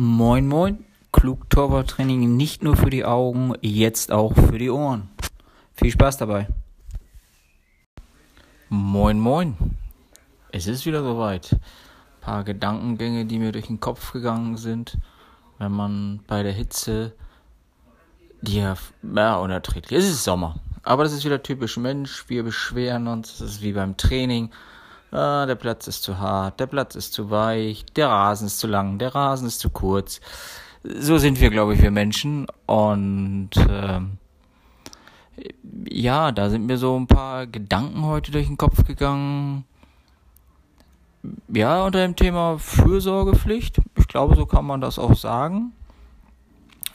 Moin Moin, klug Torwarttraining nicht nur für die Augen, jetzt auch für die Ohren. Viel Spaß dabei. Moin Moin, es ist wieder soweit. Ein paar Gedankengänge, die mir durch den Kopf gegangen sind, wenn man bei der Hitze, die ja, ja unerträglich, es ist Sommer, aber das ist wieder typisch Mensch, wir beschweren uns, das ist wie beim Training Ah, der Platz ist zu hart, der Platz ist zu weich, der Rasen ist zu lang, der Rasen ist zu kurz. So sind wir, glaube ich, wir Menschen. Und ähm, ja, da sind mir so ein paar Gedanken heute durch den Kopf gegangen. Ja, unter dem Thema Fürsorgepflicht. Ich glaube, so kann man das auch sagen.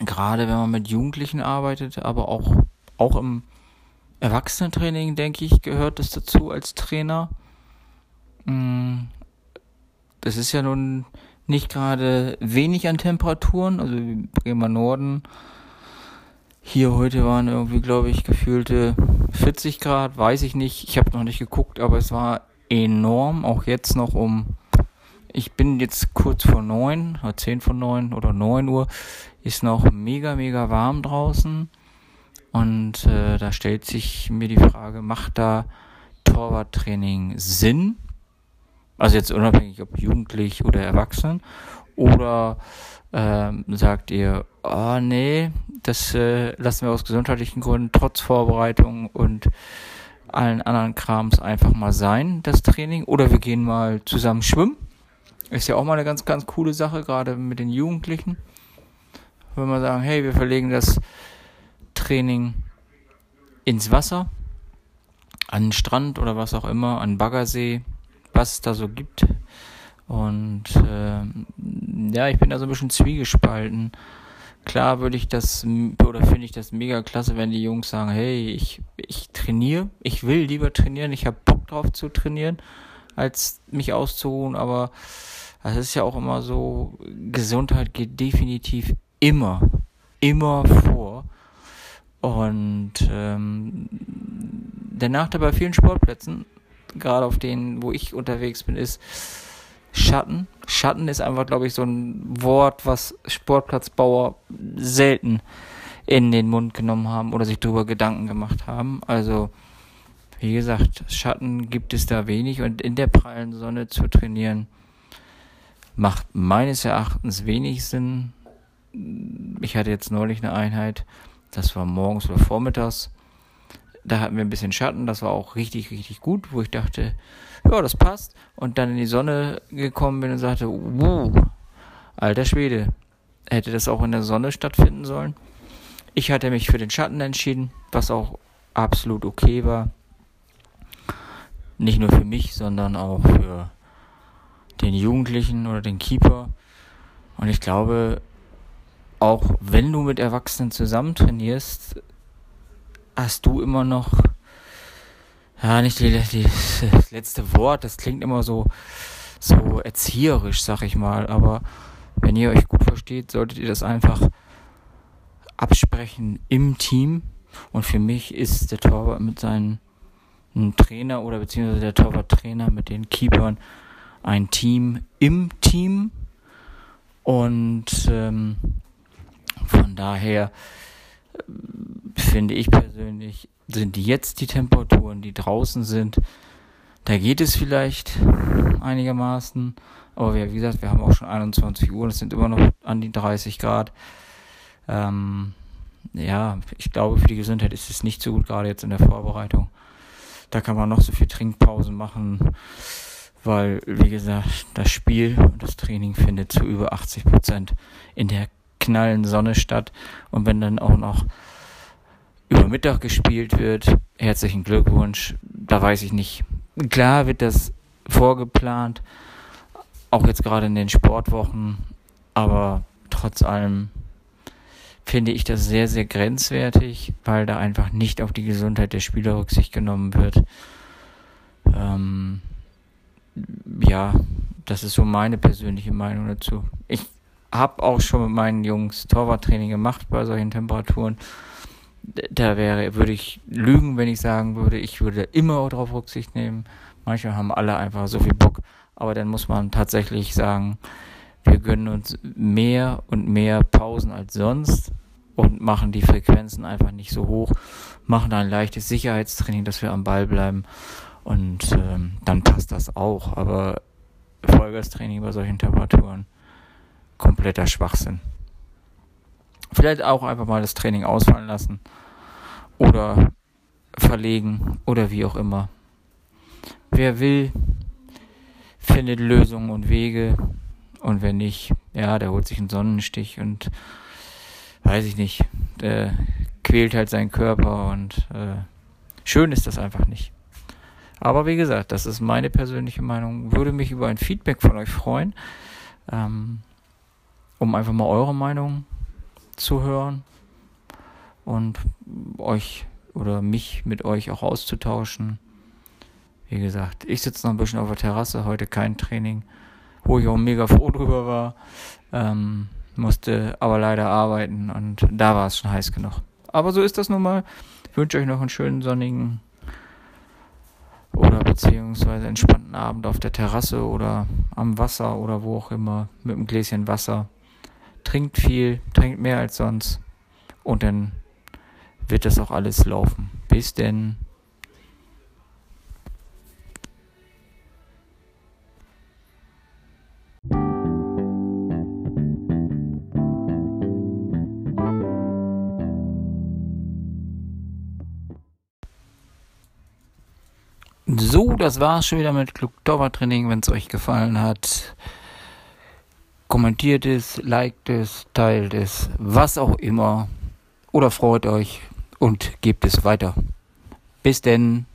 Gerade wenn man mit Jugendlichen arbeitet, aber auch, auch im Erwachsenentraining, denke ich, gehört das dazu als Trainer das ist ja nun nicht gerade wenig an Temperaturen, also Bremer Norden. Hier heute waren irgendwie, glaube ich, gefühlte 40 Grad, weiß ich nicht. Ich habe noch nicht geguckt, aber es war enorm. Auch jetzt noch um, ich bin jetzt kurz vor neun, oder zehn vor neun oder neun Uhr, ist noch mega, mega warm draußen. Und äh, da stellt sich mir die Frage, macht da Torwarttraining Sinn? Also jetzt unabhängig ob jugendlich oder erwachsen. Oder ähm, sagt ihr, oh nee, das äh, lassen wir aus gesundheitlichen Gründen trotz Vorbereitung und allen anderen Krams einfach mal sein, das Training. Oder wir gehen mal zusammen schwimmen. Ist ja auch mal eine ganz, ganz coole Sache, gerade mit den Jugendlichen. Wenn wir sagen, hey, wir verlegen das Training ins Wasser, an den Strand oder was auch immer, an Baggersee, was es da so gibt. Und äh, ja, ich bin da so ein bisschen zwiegespalten. Klar würde ich das oder finde ich das mega klasse, wenn die Jungs sagen, hey, ich, ich trainiere, ich will lieber trainieren, ich habe Bock drauf zu trainieren, als mich auszuruhen, aber es ist ja auch immer so, Gesundheit geht definitiv immer, immer vor. Und ähm, der Nachteil bei vielen Sportplätzen gerade auf denen, wo ich unterwegs bin, ist Schatten. Schatten ist einfach, glaube ich, so ein Wort, was Sportplatzbauer selten in den Mund genommen haben oder sich darüber Gedanken gemacht haben. Also, wie gesagt, Schatten gibt es da wenig und in der prallen Sonne zu trainieren macht meines Erachtens wenig Sinn. Ich hatte jetzt neulich eine Einheit, das war morgens oder vormittags da hatten wir ein bisschen Schatten, das war auch richtig, richtig gut, wo ich dachte, ja, das passt. Und dann in die Sonne gekommen bin und sagte, wow, alter Schwede, hätte das auch in der Sonne stattfinden sollen. Ich hatte mich für den Schatten entschieden, was auch absolut okay war. Nicht nur für mich, sondern auch für den Jugendlichen oder den Keeper. Und ich glaube, auch wenn du mit Erwachsenen zusammen trainierst, hast du immer noch, ja, nicht die, die, das letzte Wort, das klingt immer so, so erzieherisch, sag ich mal, aber wenn ihr euch gut versteht, solltet ihr das einfach absprechen im Team. Und für mich ist der Torwart mit seinem Trainer oder beziehungsweise der Torwarttrainer mit den Keepern ein Team im Team. Und ähm, von daher finde ich persönlich, sind jetzt die Temperaturen, die draußen sind, da geht es vielleicht einigermaßen. Aber wie gesagt, wir haben auch schon 21 Uhr, es sind immer noch an die 30 Grad. Ähm, ja, ich glaube, für die Gesundheit ist es nicht so gut, gerade jetzt in der Vorbereitung. Da kann man noch so viel Trinkpausen machen, weil, wie gesagt, das Spiel und das Training findet zu über 80 Prozent in der knallen Sonne statt. Und wenn dann auch noch über Mittag gespielt wird, herzlichen Glückwunsch. Da weiß ich nicht. Klar wird das vorgeplant, auch jetzt gerade in den Sportwochen, aber trotz allem finde ich das sehr, sehr grenzwertig, weil da einfach nicht auf die Gesundheit der Spieler Rücksicht genommen wird. Ähm, ja, das ist so meine persönliche Meinung dazu. Ich habe auch schon mit meinen Jungs Torwarttraining gemacht bei solchen Temperaturen da wäre, würde ich lügen, wenn ich sagen würde, ich würde immer darauf Rücksicht nehmen. Manchmal haben alle einfach so viel Bock, aber dann muss man tatsächlich sagen, Wir gönnen uns mehr und mehr Pausen als sonst und machen die Frequenzen einfach nicht so hoch, machen ein leichtes Sicherheitstraining, dass wir am Ball bleiben und ähm, dann passt das auch. Aber Vollgastraining bei solchen Temperaturen, kompletter Schwachsinn. Vielleicht auch einfach mal das Training ausfallen lassen oder verlegen oder wie auch immer. Wer will, findet Lösungen und Wege und wer nicht, ja, der holt sich einen Sonnenstich und weiß ich nicht, der quält halt seinen Körper und äh, schön ist das einfach nicht. Aber wie gesagt, das ist meine persönliche Meinung. Würde mich über ein Feedback von euch freuen, ähm, um einfach mal eure Meinung zu hören und euch oder mich mit euch auch auszutauschen. Wie gesagt, ich sitze noch ein bisschen auf der Terrasse, heute kein Training, wo ich auch mega froh drüber war. Ähm, musste aber leider arbeiten und da war es schon heiß genug. Aber so ist das nun mal. Ich wünsche euch noch einen schönen sonnigen oder beziehungsweise entspannten Abend auf der Terrasse oder am Wasser oder wo auch immer mit einem Gläschen Wasser. Trinkt viel, trinkt mehr als sonst und dann wird das auch alles laufen. Bis denn. So, das war's schon wieder mit Klugdauer Training. Wenn es euch gefallen hat, kommentiert es, liked es, teilt es, was auch immer. Oder freut euch und gebt es weiter. Bis denn.